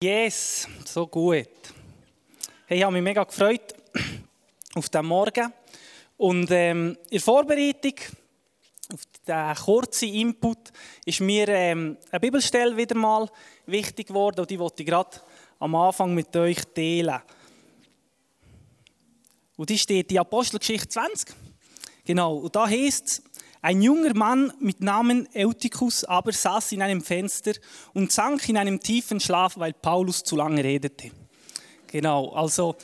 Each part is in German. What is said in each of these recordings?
Yes, so gut. Hey, ich habe mich mega gefreut auf diesen Morgen. Und ähm, in Vorbereitung auf diesen kurzen Input ist mir ähm, eine Bibelstelle wieder mal wichtig geworden und die wollte ich gerade am Anfang mit euch teilen. Und die steht in Apostelgeschichte 20. Genau, und da heißt es, ein junger Mann mit Namen Eutychus aber saß in einem Fenster und sank in einem tiefen Schlaf, weil Paulus zu lange redete. Genau, also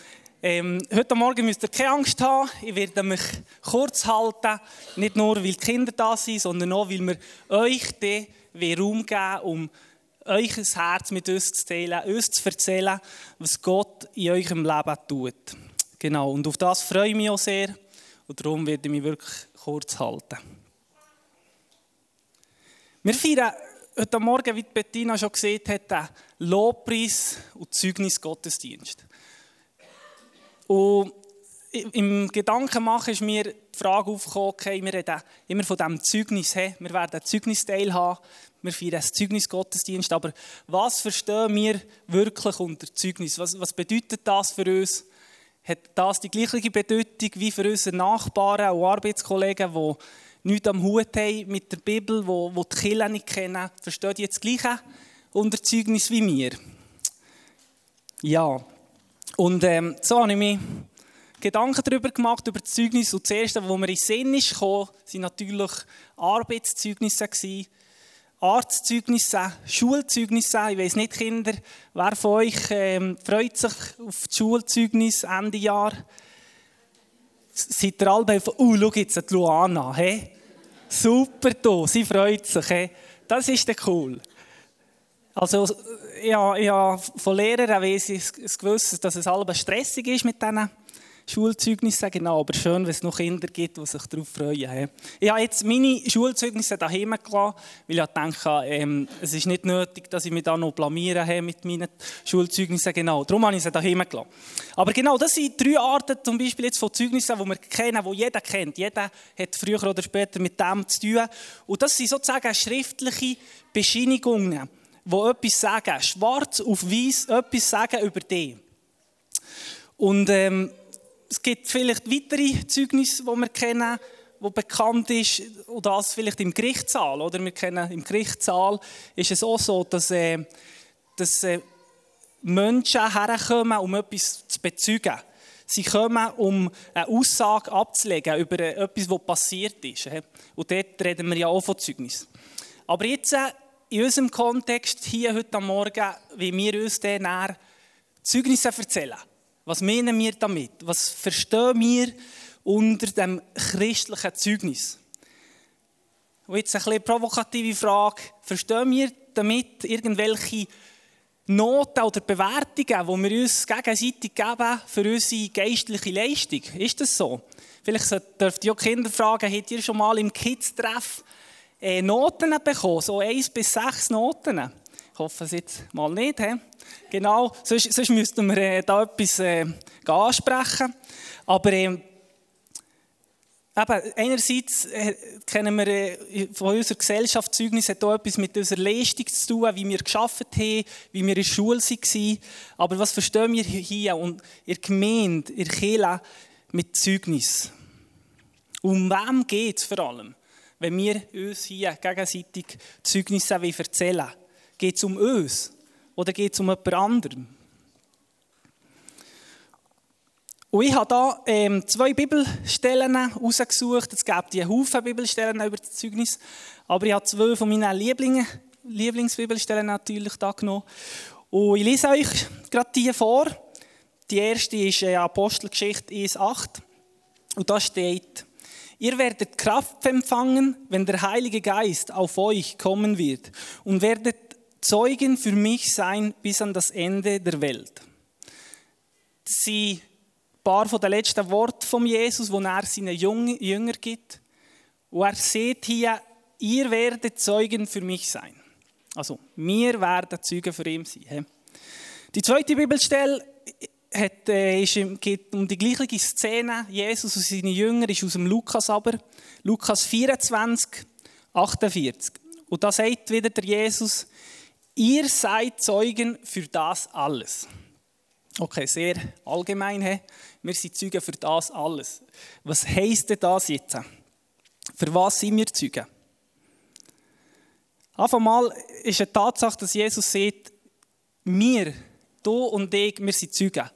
ähm, heute Morgen müsst ihr keine Angst haben. Ich werde mich kurz halten. Nicht nur, weil die Kinder da sind, sondern auch, weil wir euch den Raum geben, um euch ein Herz mit uns zu teilen, uns zu erzählen, was Gott in eurem Leben tut. Genau, und auf das freue ich mich auch sehr. Und darum werde ich mich wirklich kurz halten. Wir feiern heute Morgen, wie Bettina schon gesehen hat, den Lobpreis und Zeugnis Gottesdienst. Und im Gedanken machen ist mir die Frage aufgekommen, okay, wir reden immer von diesem Zeugnis, hey, wir werden ein Zeugnisteil haben, wir feiern ein Zeugnis Gottesdienst, aber was verstehen wir wirklich unter Zeugnis? Was, was bedeutet das für uns? Hat das die gleiche Bedeutung wie für unsere Nachbarn und Arbeitskollegen, die nichts am Hut haben mit der Bibel, wo, wo die Kirche nicht kennen, verstehen die jetzt Gleiche unter Zeugnis wie wir? Ja. Und ähm, so habe ich mir Gedanken darüber gemacht, über das Zeugnis. Und das Erste, was mir in den Sinn ist gekommen, waren natürlich Arbeitszeugnisse, Arztzeugnisse, Schulzeugnisse. Ich weiss nicht, Kinder, wer von euch ähm, freut sich auf das Schulzeugnis Ende Jahr? Seid ihr alle von, oh, schau jetzt die Luana, hey? Super, da, sie freut sich. He? Das ist dann cool. Also, ja, ja, von Lehrern weiss ich es gewusst, dass es halb stressig ist mit diesen Schulzeugnisse. Genau, aber schön, wenn es noch Kinder gibt, die sich darauf freuen. Ich habe jetzt meine Schulzeugnisse daheim gelassen, weil ich denke, ähm, es ist nicht nötig, dass ich mich da noch blamiere mit meinen Schulzeugnissen. Genau, darum habe ich sie daheim gelassen. Aber genau, das sind drei Arten zum Beispiel jetzt von Zeugnissen, die wir kennen, die jeder kennt. Jeder hat früher oder später mit dem zu tun. Und das sind sozusagen schriftliche Bescheinigungen, die etwas sagen, schwarz auf weiß etwas sagen über dich. Und ähm, es gibt vielleicht weitere Zeugnisse, die wir kennen, wo bekannt ist, oder das vielleicht im Gerichtssaal, oder wir kennen im Gerichtssaal ist es auch so, dass, äh, dass äh, Menschen herkommen, um etwas zu bezeugen. Sie kommen, um eine Aussage abzulegen über etwas, was passiert ist. Und dort reden wir ja auch von Zeugnis. Aber jetzt, äh, in unserem Kontext, hier heute Morgen, wie wir uns dann Zeugnisse erzählen. Was meinen wir damit? Was verstehen wir unter dem christlichen Zeugnis? Und jetzt eine provokative Frage. Verstehen wir damit irgendwelche Noten oder Bewertungen, die wir uns gegenseitig geben für unsere geistliche Leistung? Ist das so? Vielleicht dürft ihr auch Kinder fragen, habt ihr schon mal im Kids-Treff äh, Noten bekommen? So eins bis sechs Noten? Ich hoffe es jetzt mal nicht. He? Genau, sonst, sonst müssten wir äh, da etwas äh, ansprechen. Aber äh, eben, einerseits äh, kennen wir äh, von unserer Gesellschaft Zeugnis hat auch etwas mit unserer Leistung zu tun, wie wir geschafft haben, wie wir in der Schule waren. Aber was verstehen wir hier und in Gemeinde, in der Kirche mit Zeugnis? Um wem geht es vor allem, wenn wir uns hier gegenseitig Zeugnisse erzählen wollen? Geht es um uns oder geht es um jemand anderem? Und ich habe hier ähm, zwei Bibelstellen herausgesucht. Es gibt die Haufen Bibelstellen über das Zeugnis. Aber ich habe zwei von meinen Lieblings Lieblingsbibelstellen natürlich da genommen. Und ich lese euch gerade die vor. Die erste ist äh, Apostelgeschichte 1,8. Und da steht, Ihr werdet Kraft empfangen, wenn der Heilige Geist auf euch kommen wird und werdet Zeugen für mich sein bis an das Ende der Welt. Das sind ein paar von den letzten Worten von Jesus, wo er seinen Jünger gibt. Und er sieht hier, ihr werdet Zeugen für mich sein. Also, wir werden Zeugen für ihn sein. Die zweite Bibelstelle hat, äh, ist, geht um die gleiche Szene. Jesus und seine Jünger ist aus dem Lukas aber. Lukas 24, 48. Und da sagt wieder der Jesus, ihr seid Zeugen für das alles. Okay, sehr allgemein. He? Wir sind Zeugen für das alles. Was heisst denn das jetzt? Für was sind wir Zeugen? Auf einmal ist eine Tatsache, dass Jesus sagt, wir, du und ich, wir sind Zeugen.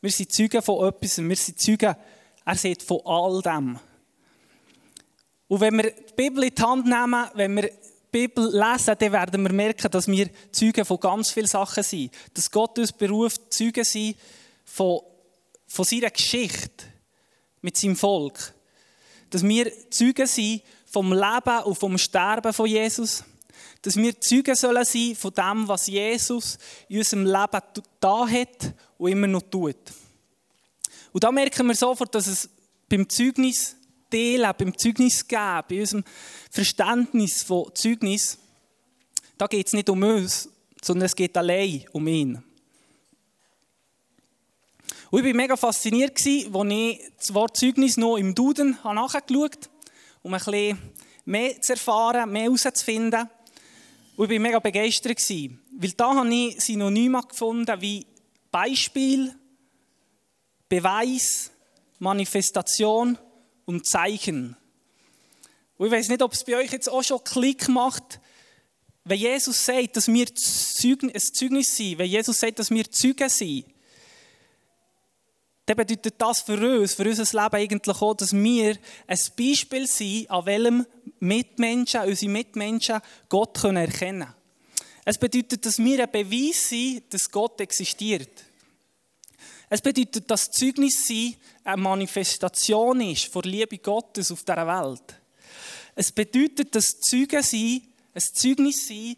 Wir sind Zeugen von etwas, wir sind Zeugen, er sagt von all dem. Und wenn wir die Bibel in die Hand nehmen, wenn wir Bibel lesen, dann werden wir merken, dass wir Zeugen von ganz vielen Sachen sind. Dass Gott uns beruft, Zeugen sind von, von seiner Geschichte mit seinem Volk. Dass wir Zeugen sind vom Leben und vom Sterben von Jesus. Dass wir Zeugen sollen sein von dem, was Jesus in unserem Leben da hat und immer noch tut. Und da merken wir sofort, dass es beim Zeugnis Teilen, beim Zeugnis geben, bei unserem Verständnis von Zeugnis, da geht es nicht um uns, sondern es geht allein um ihn. Und ich war mega fasziniert, als ich das Wort Zeugnis noch im Duden nachgeschaut habe, um ein bisschen mehr zu erfahren, mehr herauszufinden. Und ich war mega begeistert, weil da habe ich Synonyme gefunden wie Beispiel, Beweis, Manifestation und Zeichen. Und ich weiß nicht, ob es bei euch jetzt auch schon Klick macht, wenn Jesus sagt, dass wir ein Zeugnis sind, wenn Jesus sagt, dass wir Zeugen sind, dann bedeutet das für uns, für unser Leben eigentlich auch, dass wir ein Beispiel sind, an welchem Mitmenschen, unsere Mitmenschen Gott erkennen können. Es bedeutet, dass wir ein Beweis sind, dass Gott existiert. Es bedeutet, dass Zeugnis sein eine Manifestation ist von Liebe Gottes auf dieser Welt. Es bedeutet, dass Zeugen sein, ein Zeugnis sein,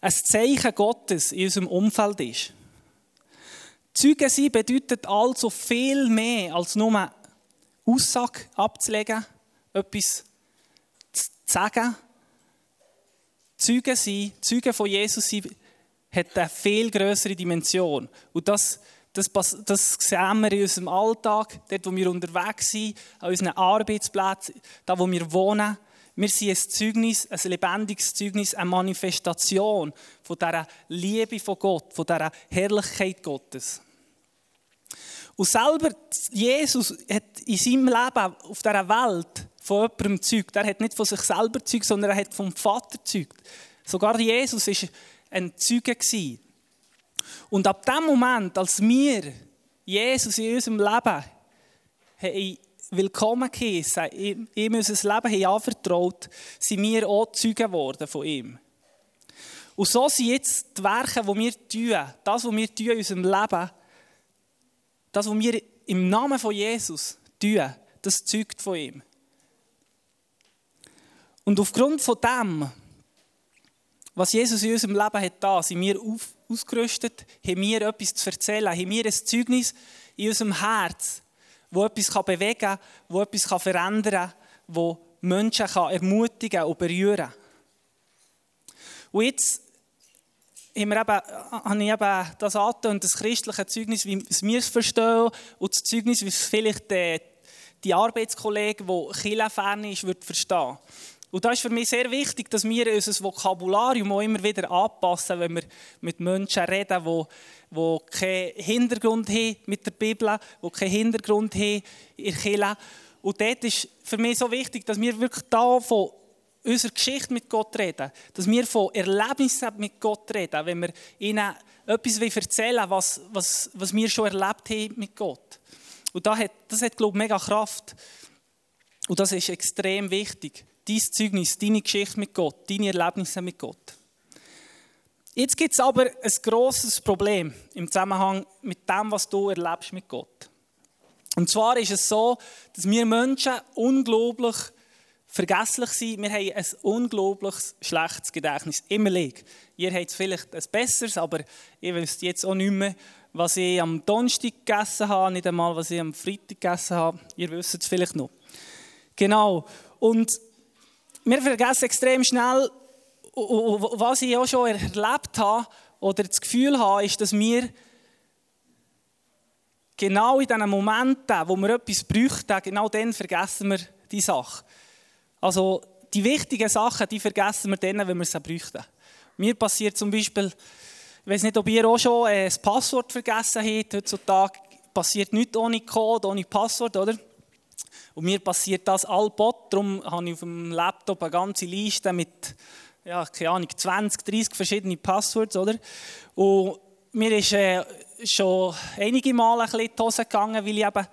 ein Zeichen Gottes in unserem Umfeld ist. Zeugen sein bedeutet also viel mehr als nur Aussage abzulegen, etwas zu sagen. Zeugen sein, Zeugen von Jesus sein, hat eine viel größere Dimension. Und das das, das sehen wir in unserem Alltag, dort, wo wir unterwegs sind, an unseren Arbeitsplätzen, da, wo wir wohnen. Wir sind ein Zeugnis, ein lebendiges Zeugnis, eine Manifestation von dieser Liebe von Gott, von dieser Herrlichkeit Gottes. Und selber, Jesus hat in seinem Leben auf dieser Welt von jemandem gezeugt. Er hat nicht von sich selber gezeugt, sondern er hat vom Vater gezeugt. Sogar Jesus war ein Zeuge. Und ab dem Moment, als wir Jesus in unserem Leben haben willkommen geheißen, ihm unser Leben haben anvertraut, sind wir auch Zeugen geworden von ihm. Und so sind jetzt die Werke, die wir tun, das, was wir tun in unserem Leben, das, was wir im Namen von Jesus tun, das zeugt von ihm. Und aufgrund von dem, was Jesus in unserem Leben hat sind wir auf, ausgerüstet, haben wir etwas zu erzählen, haben wir ein Zeugnis in unserem Herz, wo etwas bewegen kann, wo etwas verändern kann, wo Menschen ermutigen und berühren kann. Und jetzt haben wir eben, habe ich eben das und das christliche Zeugnis, wie wir es verstehen, und das Zeugnis, wie es vielleicht die, die Arbeitskollege, der Kirchenfern ist, verstehen. Und da ist für mich sehr wichtig, dass wir unser Vokabularium auch immer wieder anpassen, wenn wir mit Menschen reden, die, die keinen Hintergrund haben mit der Bibel, die keinen Hintergrund haben in Kirche. Und dort ist für mich so wichtig, dass wir wirklich da von unserer Geschichte mit Gott reden, dass wir von Erlebnissen mit Gott reden, wenn wir ihnen etwas erzählen was, was, was wir schon erlebt haben mit Gott. Und das hat, das hat glaube ich, mega Kraft. Und das ist extrem wichtig dein Zeugnis, deine Geschichte mit Gott, deine Erlebnisse mit Gott. Jetzt gibt es aber ein grosses Problem im Zusammenhang mit dem, was du erlebst mit Gott. Und zwar ist es so, dass wir Menschen unglaublich vergesslich sind. Wir haben ein unglaublich schlechtes Gedächtnis. Immer lieg. Ihr habt vielleicht ein besseres, aber ihr wisst jetzt auch nicht mehr, was ich am Donnerstag gegessen habe, nicht einmal, was ich am Freitag gegessen habe. Ihr wisst es vielleicht noch. Genau. Und wir vergessen extrem schnell, was ich auch schon erlebt habe oder das Gefühl habe, ist, dass wir genau in diesen Momenten, wo wir etwas bräuchten, genau dann vergessen wir die Sache. Also die wichtigen Sachen, die vergessen wir dann, wenn wir sie bräuchten. Mir passiert zum Beispiel, ich weiß nicht, ob ihr auch schon äh, das Passwort vergessen habt. Heutzutage passiert nichts ohne Code, ohne Passwort, oder? Und mir passiert das allbot. Darum habe ich auf dem Laptop eine ganze Liste mit, ja, keine Ahnung, 20, 30 verschiedene Passworts, oder? Und mir ist äh, schon einige Male ein bisschen die Hose gegangen, weil ich eben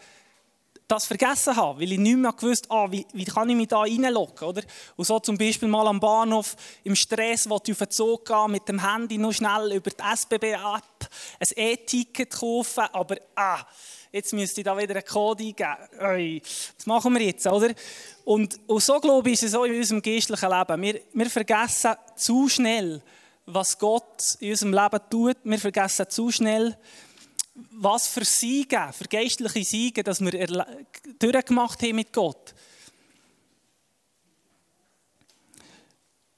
das vergessen habe, weil ich nicht mehr gewusst ah, wie, wie kann ich mich da reinloggen, oder? Und so zum Beispiel mal am Bahnhof im Stress, wo ich auf den Zug gehe, mit dem Handy noch schnell über die SBB-App ein E-Ticket kaufen, aber ah, jetzt müsste ich da wieder einen Code eingeben. was machen wir jetzt, oder? Und, und so, glaube ich, ist es auch in unserem geistlichen Leben. Wir, wir vergessen zu schnell, was Gott in unserem Leben tut. Wir vergessen zu schnell, was für Siege, für geistliche Siege, dass wir durchgemacht haben mit Gott.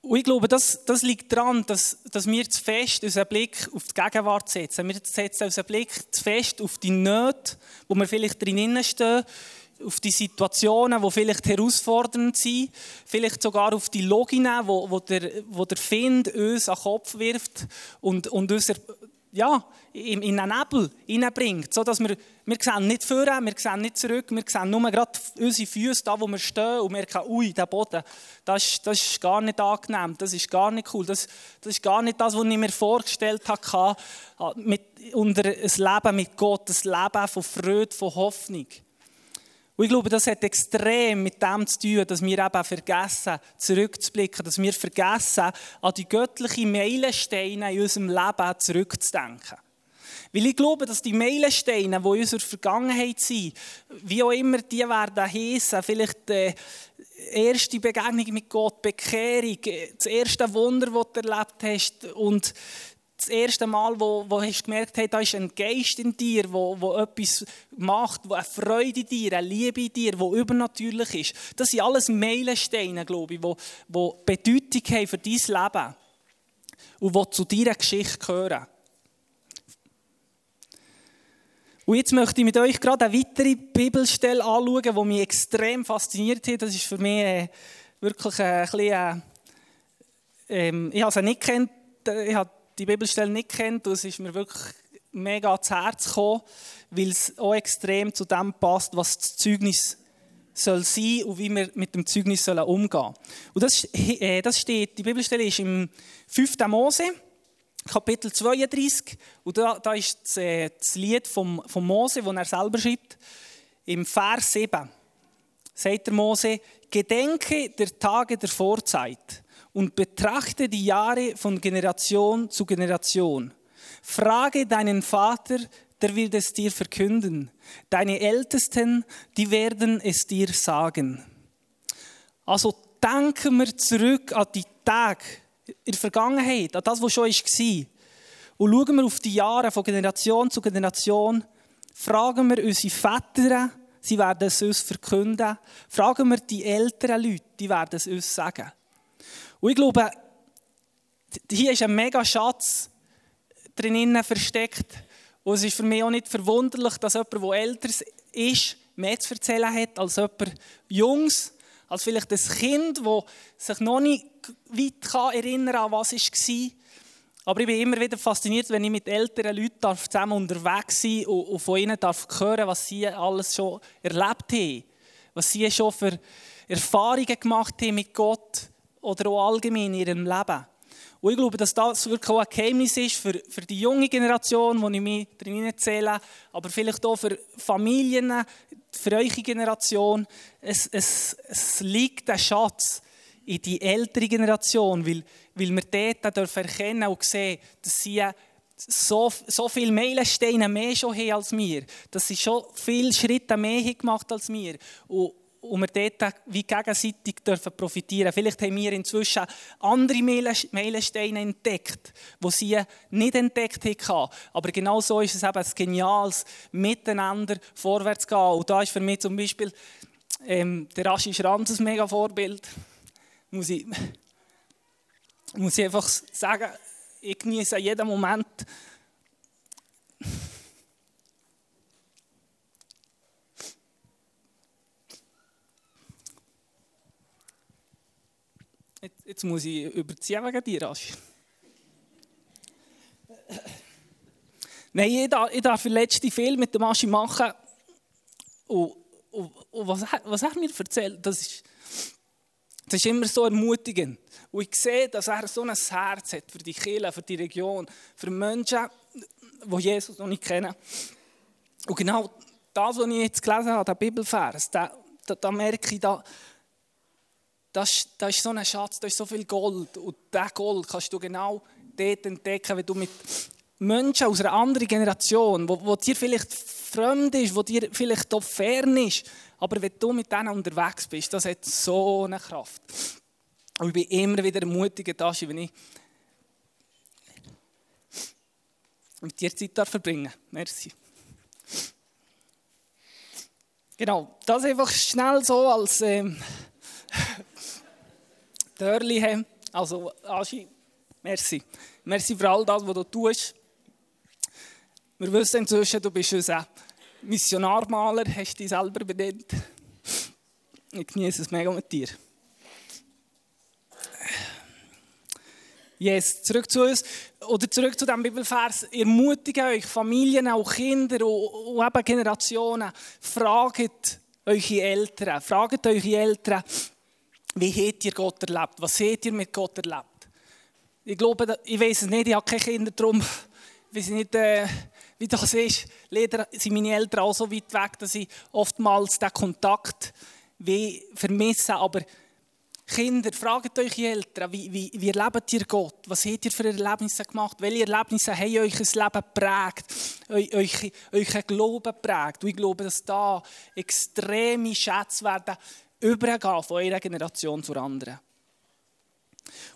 Und ich glaube, das, das liegt daran, dass, dass wir zu fest unseren Blick auf die Gegenwart setzen. Wir setzen unseren Blick zu fest auf die Nöte, wo wir vielleicht drinnen stehen, auf die Situationen, die vielleicht herausfordernd sind, vielleicht sogar auf die Loginen, wo, wo, der, wo der Find uns an den Kopf wirft und, und unser, ja, in, in einen Nebel hineinbringt, so dass wir, wir sehen nicht vorne, wir sehen nicht zurück, wir sehen nur gerade unsere Füße, da wo wir stehen und merken, ui, der Boden, das, ist, das ist gar nicht angenehm, das ist gar nicht cool, das, das ist gar nicht das, was ich mir vorgestellt habe, mit, unter ein Leben mit Gott, ein Leben von Freude, von Hoffnung. Und ich glaube, das hat extrem mit dem zu tun, dass wir eben vergessen, zurückzublicken, dass wir vergessen, an die göttlichen Meilensteine in unserem Leben zurückzudenken. Weil ich glaube, dass die Meilensteine, die in unserer Vergangenheit sind, wie auch immer die werden heissen, vielleicht die erste Begegnung mit Gott, Bekehrung, das erste Wunder, das du erlebt hast und das erste Mal, wo, wo hast du gemerkt hast, da ist ein Geist in dir, wo, wo etwas macht, wo eine Freude in dir, eine Liebe in dir, die übernatürlich ist. Das sind alles Meilensteine, glaube ich, die, die Bedeutung haben für dein Leben und die zu deiner Geschichte gehören. Und jetzt möchte ich mit euch gerade eine weitere Bibelstelle anschauen, die mich extrem fasziniert hat. Das ist für mich äh, wirklich ein bisschen, äh, ähm, ich habe sie nicht kennt, ich habe die Bibelstelle nicht kennt, und es ist mir wirklich mega ans Herz gekommen, weil es auch extrem zu dem passt, was das Zeugnis soll sein und wie wir mit dem Zeugnis sollen umgehen. Und das, äh, das steht, die Bibelstelle ist im 5. Mose, Kapitel 32, und da, da ist das, äh, das Lied vom, vom Mose, das er selber schreibt, im Vers 7. Sagt der Mose, Gedenke der Tage der Vorzeit und betrachte die Jahre von Generation zu Generation. Frage deinen Vater, der wird es dir verkünden. Deine Ältesten, die werden es dir sagen. Also denken wir zurück an die Tage in der Vergangenheit, an das, was schon war. Und schauen wir auf die Jahre von Generation zu Generation. Fragen wir unsere Väter, sie werden es uns verkünden. Fragen wir die älteren Leute, die werden es uns sagen. Und ich glaube, hier ist ein mega Schatz drinnen versteckt. Und es ist für mich auch nicht verwunderlich, dass jemand, der älter ist, mehr zu erzählen hat als jemand Jungs, als vielleicht ein Kind, das sich noch nicht weit erinnern kann, an was war. Aber ich bin immer wieder fasziniert, wenn ich mit älteren Leuten zusammen unterwegs sein und von ihnen darf hören was sie alles schon erlebt haben. Was sie schon für Erfahrungen gemacht haben mit Gott oder auch allgemein in ihrem Leben. Und ich glaube, dass das wirklich auch ein Geheimnis ist für, für die junge Generation, wo ich mich drin zähle, aber vielleicht auch für Familien, für eure Generation. Es, es, es liegt ein Schatz in die ältere Generation, weil, weil wir dort dürfen erkennen und sehen, dass sie so, so viele Meilensteine mehr schon haben als wir, dass sie schon viele Schritte mehr gemacht als wir. Und, und wir dort wie gegenseitig dürfen profitieren Vielleicht haben wir inzwischen andere Meilensteine entdeckt, die sie nicht entdeckt haben. Aber genau so ist es eben ein geniales Miteinander vorwärts gehen. Und da ist für mich zum Beispiel ähm, der Raschi Schranz ein mega Vorbild. Muss ich, muss ich einfach sagen, ich genieße jeden Moment Jetzt muss ich überziehen wegen dir, Aschi. Nein, ich darf, ich darf den letzten Film mit dem Aschi machen. Und, und, und was, er, was er mir erzählt, das ist, das ist immer so ermutigend. Und ich sehe, dass er so ein Herz hat für die Kirche, für die Region, für Menschen, die Jesus noch nicht kennen. Und genau das, was ich jetzt gelesen habe, der Bibelfers, da, da, da merke ich, da, das, das ist so ein Schatz, da ist so viel Gold. Und diesen Gold kannst du genau dort entdecken, wenn du mit Menschen aus einer anderen Generation, wo, wo dir vielleicht fremd ist, wo dir vielleicht auch fern ist, aber wenn du mit denen unterwegs bist, das hat so eine Kraft. Und ich bin immer wieder ermutigend, wenn ich mit dir Zeit verbringen Merci. Genau, das einfach schnell so als ähm, Dörli Also, Aschi, merci. Merci für all das, was du tust. Wir wissen inzwischen, du bist unser Missionarmaler, hast dich selber benannt. Ich genieße es mega mit dir. Yes, zurück zu uns, oder zurück zu dem Bibelvers. Ermutige euch, Familien, auch Kinder und eben Generationen, fragt eure Eltern, fragt eure Eltern, wie habt ihr Gott erlebt? Was habt ihr mit Gott erlebt? Ich glaube, ich weiß es nicht, ich habe keine Kinder, darum weiß ich nicht, äh, wie das ist. Leider sind meine Eltern auch so weit weg, dass ich oftmals den Kontakt vermisse. Aber Kinder, fragt euch Eltern, wie, wie, wie erlebt ihr Gott? Was habt ihr für Erlebnisse gemacht? Welche Erlebnisse haben euch das Leben geprägt? Euch, euch Glauben geprägt? Und ich glaube, dass da extreme Schätze werden übergehen von einer Generation zur anderen.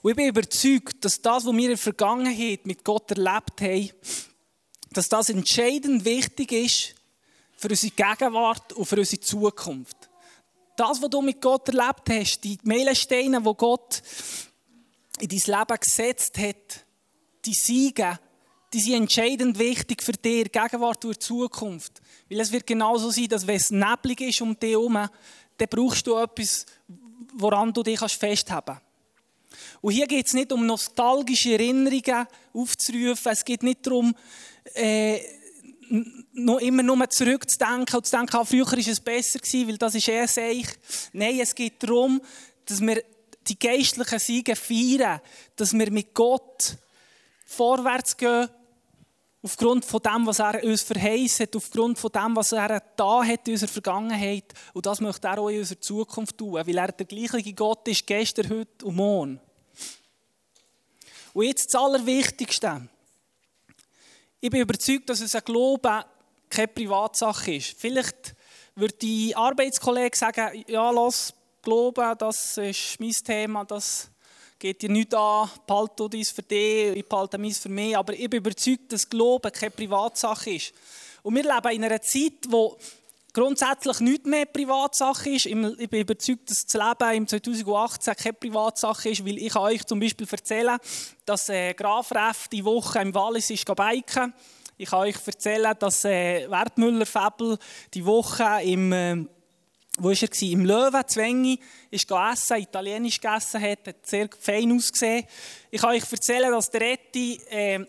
Und ich bin überzeugt, dass das, was wir in der Vergangenheit mit Gott erlebt haben, dass das entscheidend wichtig ist für unsere Gegenwart und für unsere Zukunft das, was du mit Gott erlebt hast, die Meilensteine, die Gott in dein Leben gesetzt hat, die Siege, die sind entscheidend wichtig für dich, Gegenwart und Zukunft. Weil es wird genauso sein, dass wenn es neblig ist um dich herum, dann brauchst du etwas, woran du dich festhalten kannst. Und hier geht es nicht um nostalgische Erinnerungen aufzurufen. Es geht nicht darum, äh, noch immer nur zurückzudenken und zu denken, ah, früher war es besser, gewesen, weil das ist eher seich. Nein, es geht darum, dass wir die geistlichen Siege feiern, dass wir mit Gott vorwärts gehen, aufgrund von dem, was er uns verheißt hat, aufgrund von dem, was er da hat in unserer Vergangenheit. Und das möchte er auch in unserer Zukunft tun, weil er der gleiche Gott ist, gestern, heute und morgen. Und jetzt das Allerwichtigste. Ich bin überzeugt, dass es ein Glaube keine Privatsache ist. Vielleicht würde die Arbeitskollege sagen, ja, los, Glauben, das ist mein Thema, das geht dir nicht an, behalte dies für dich, ich behalte meins für mich. Aber ich bin überzeugt, dass Glauben keine Privatsache ist. Und wir leben in einer Zeit, wo grundsätzlich nicht mehr Privatsache ist. Ich bin überzeugt, dass das Leben im 2018 keine Privatsache ist, weil ich euch zum Beispiel erzählen, dass äh, Graf Reff die Woche im Wallis ist biken. Ich kann euch erzählen, dass äh, Wertmüller-Fabel die Woche im äh, wo war er? Im Löwen, Zwängi, ist essen, italienisch gegessen hat, hat sehr fein ausgesehen. Ich kann euch erzählen, dass der Etti, äh,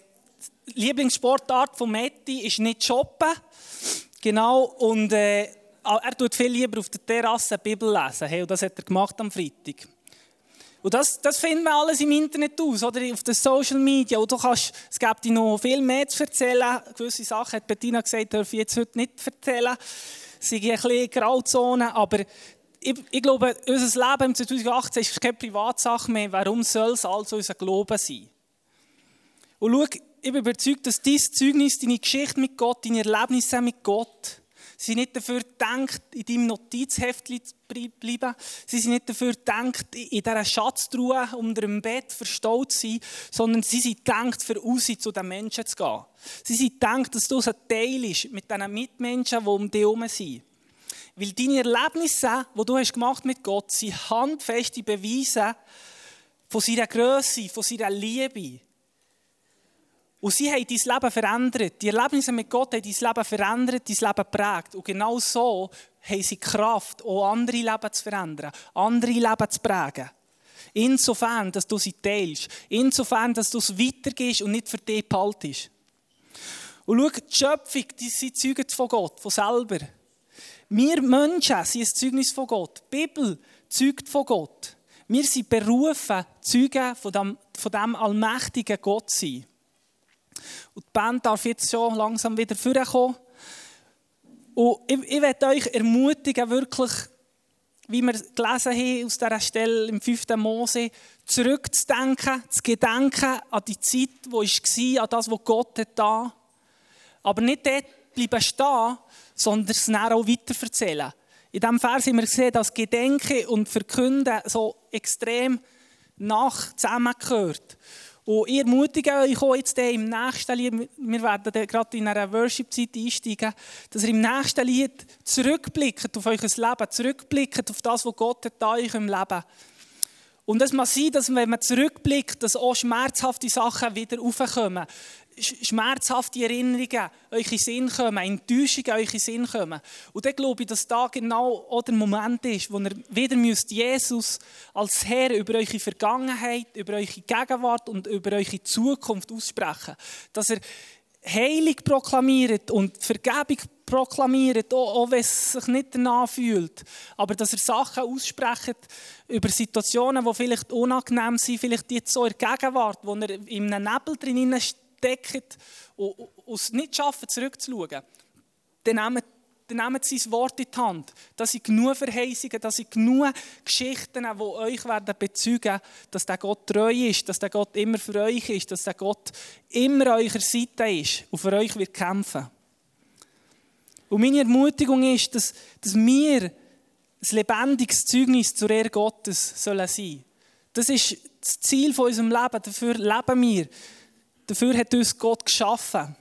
Lieblingssportart von Metti ist nicht shoppen. Genau, und äh, er tut viel lieber auf der Terrasse Bibel lesen. Hey, und das hat er gemacht am Freitag. Und das, das finden wir alles im Internet aus, oder auf den Social Media. Und du kannst, es gibt noch viel mehr zu erzählen. Gewisse Sachen hat Bettina gesagt, darf ich jetzt heute nicht erzählen. Sind ein bisschen Grauzone, aber ich, ich, glaube, unser Leben im 2018 ist keine Privatsache mehr. Warum soll es also unser Glauben sein? Und schau, ich bin überzeugt, dass dein Zeugnis, deine Geschichte mit Gott, deine Erlebnisse mit Gott, sind nicht dafür gedacht, in deinem Notizheft zu bleiben. Sie sind nicht dafür gedacht, in dieser Schatztruhe unter dem Bett verstaut zu sein, sondern sie sind gedacht, für raus zu den Menschen zu gehen. Sie sind gedacht, dass du ein Teil bist mit diesen Mitmenschen, die um dich herum sind. Weil deine Erlebnisse, die du hast gemacht mit Gott, sind handfeste Beweise von seiner Größe, von seiner Liebe, und sie haben dein Leben verändert. Die Erlebnisse mit Gott haben dein Leben verändert, dein Leben geprägt. Und genau so haben sie Kraft, auch andere Leben zu verändern, andere Leben zu prägen. Insofern, dass du sie teilst. Insofern, dass du es weitergehst und nicht für dich behaltest. Und schau, die Schöpfung, die sind Zeugen von Gott, von selber. Wir Menschen sind ein Zeugnis von Gott. Die Bibel zeugt von Gott. Wir sind berufen, Zeugen von dem, von dem allmächtigen Gott zu sein. Und die Band darf jetzt schon langsam wieder vorkommen. Und ich, ich möchte euch ermutigen, wirklich, wie wir gelesen haben aus dieser Stelle im 5. Mose, zurückzudenken, zu gedenken an die Zeit, die war, an das, was Gott hat da. Aber nicht dort bleiben stehen, sondern es dann auch weiterverzählen. In diesem Vers haben wir gesehen, dass Gedenken und Verkünden so extrem nach zusammengehört. Und ich ermutige euch jetzt im nächsten Lied, wir werden gerade in einer Worship-Zeit einsteigen, dass ihr im nächsten Lied zurückblickt auf euer Leben, zurückblickt auf das, was Gott hat in eurem Leben. Und es muss sein, dass wenn man zurückblickt, dass auch schmerzhafte Sachen wieder aufkommen schmerzhafte Erinnerungen euch in Sinn kommen, Enttäuschungen euch in Sinn kommen. Und dann glaube ich, dass da genau auch der Moment ist, wo ihr wieder müsst Jesus als Herr über eure Vergangenheit, über eure Gegenwart und über eure Zukunft aussprechen. Dass er Heilig proklamiert und Vergebung proklamiert, auch, auch wenn es sich nicht danach fühlt. Aber dass er Sachen aussprecht über Situationen, die vielleicht unangenehm sind, vielleicht jetzt so in der Gegenwart, wo er in einem Nebel drin steckt und, es nicht schaffen, zurückzuschauen, dann nehmt, dann nehmt sein Wort in die Hand. Das sind genug Verheißungen, das sind genug Geschichten, die euch werden bezeugen, dass der Gott treu ist, dass der Gott immer für euch ist, dass der Gott immer an eurer Seite ist und für euch wird kämpfen. Und meine Ermutigung ist, dass, dass wir ein lebendiges Zeugnis zur Ehre Gottes sollen sein. Das ist das Ziel von unserem Leben. Dafür leben wir. Dafür hat uns Gott geschaffen.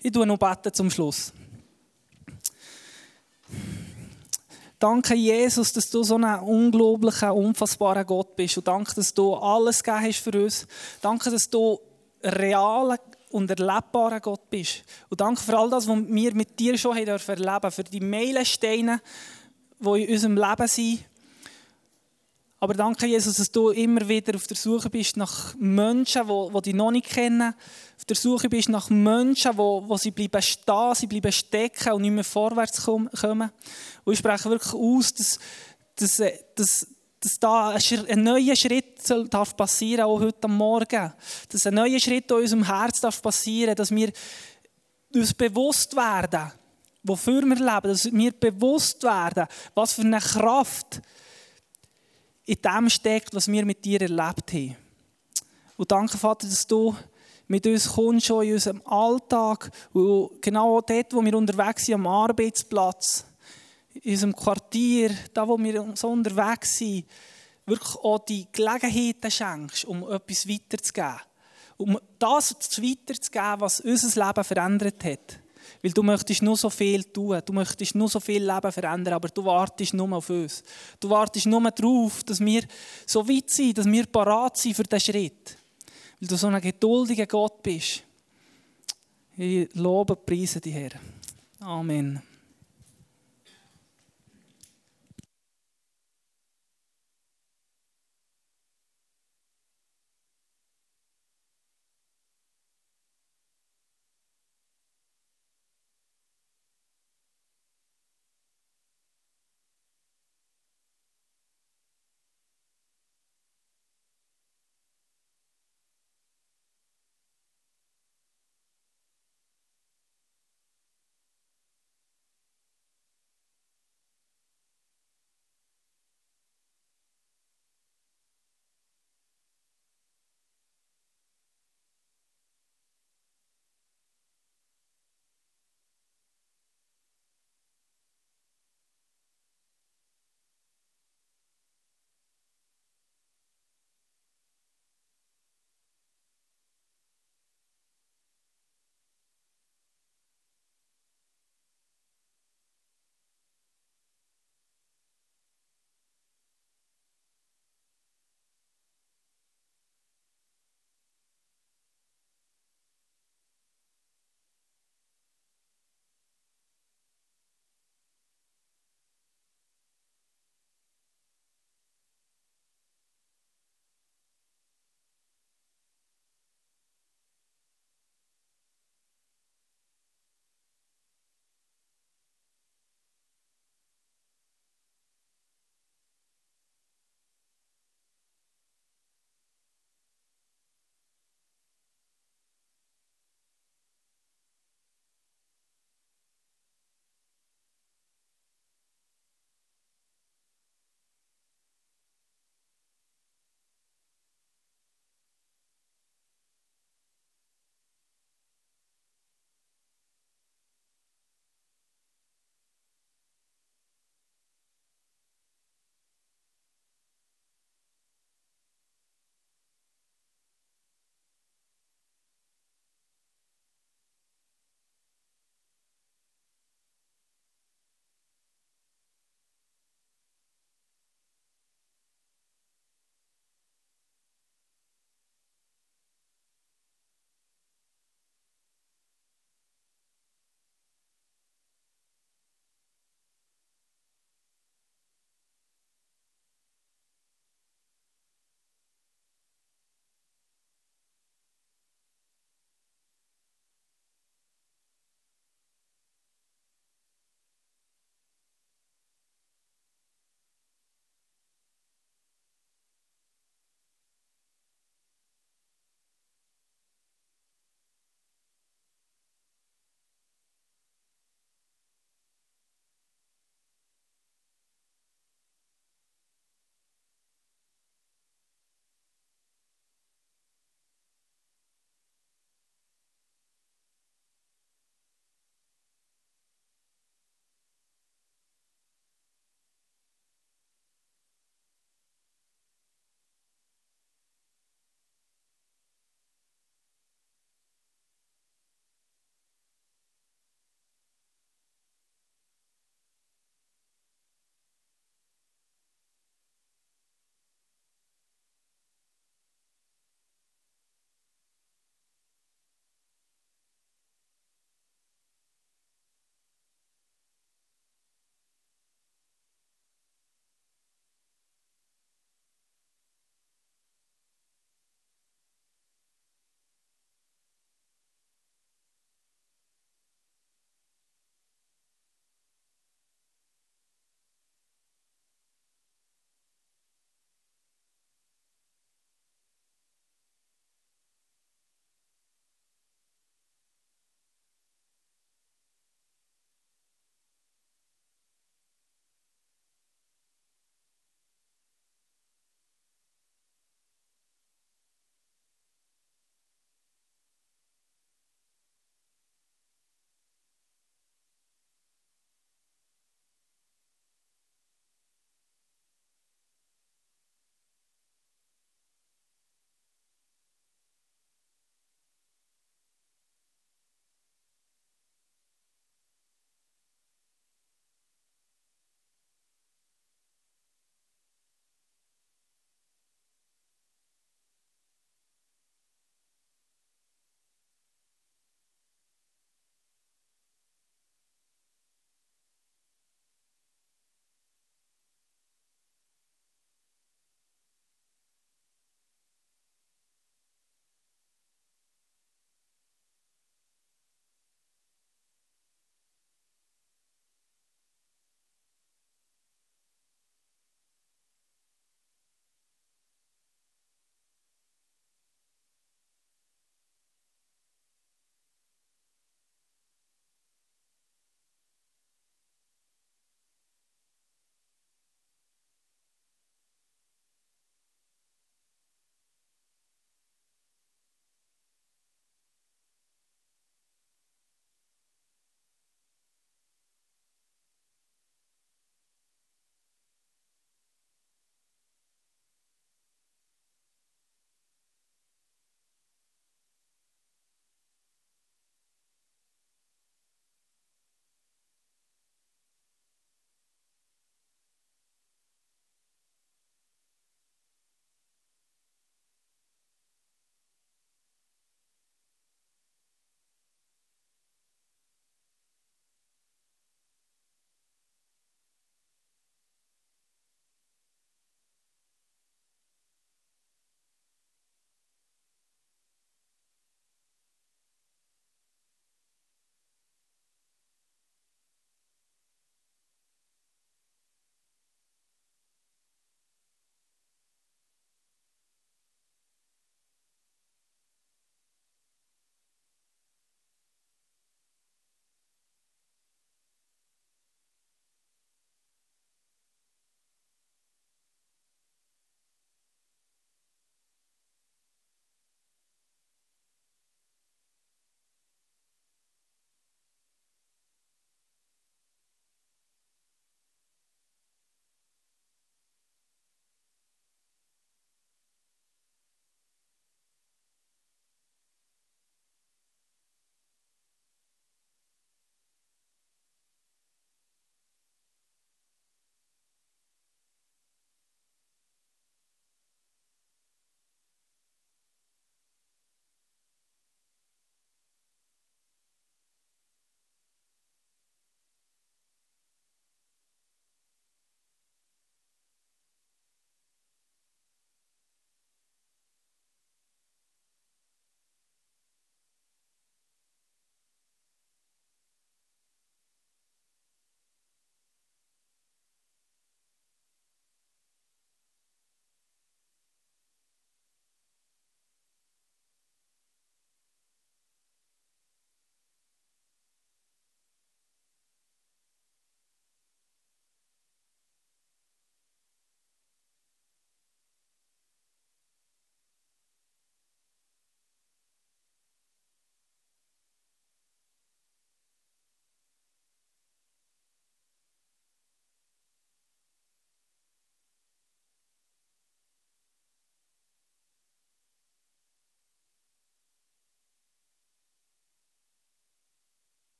Ich tue noch beten zum Schluss. Danke, Jesus, dass du so ein unglaublicher, unfassbarer Gott bist. Und danke, dass du alles gegeben hast für uns. Danke, dass du realer und erlebbarer Gott bist. Und danke für all das, was wir mit dir schon erleben dürfen. Für die Meilensteine, die in unserem Leben sind. Aber danke, Jesus, dass du immer wieder auf der Suche bist nach Menschen, die, dich noch nicht kennen. Auf der Suche bist nach Menschen, wo, wo sie bleiben stehen, sie bleiben stecken und nicht mehr vorwärts kommen. Und ich spreche wirklich aus, dass, dass, dass, dass da ein neuer Schritt darf passieren, auch heute Morgen. Dass ein neuer Schritt in unserem Herz darf passieren, dass wir uns bewusst werden, wofür wir leben, dass wir bewusst werden, was für eine Kraft in dem steckt, was wir mit dir erlebt haben. Und danke, Vater, dass du mit uns kommst, schon in unserem Alltag, und genau dort, wo wir unterwegs sind, am Arbeitsplatz, in unserem Quartier, da, wo wir so unterwegs sind, wirklich auch die Gelegenheiten schenkst, um etwas weiterzugeben. Um das weiterzugeben, was unser Leben verändert hat. Weil du möchtest nur so viel tun, du möchtest nur so viel Leben verändern, aber du wartest nur auf uns. Du wartest nur darauf, dass wir so weit sind, dass wir parat sind für diesen Schritt. Weil du so ein geduldiger Gott bist. Ich lobe und preise dich, Herr. Amen.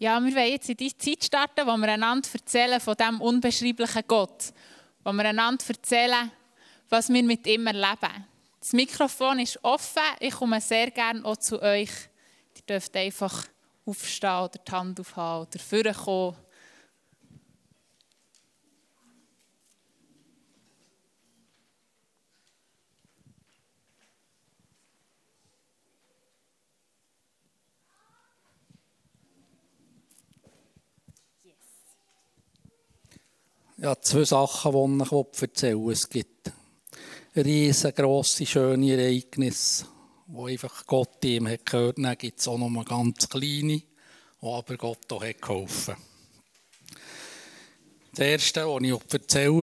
Ja, wir wollen jetzt in die Zeit starten, wo wir einander erzählen von diesem unbeschreiblichen Gott. Wo wir einander erzählen, was wir mit ihm erleben. Das Mikrofon ist offen. Ich komme sehr gerne auch zu euch. Ihr dürft einfach aufstehen oder die Hand aufhaben oder vorkommen. Ja, zwei Sachen, die ich erzählen will. Es gibt riesengroße, schöne Ereignisse, wo einfach Gott ihm hat gehört. Dann gibt es auch noch mal ganz kleine, wo aber Gott auch hat geholfen. Das erste, was ich erzähle,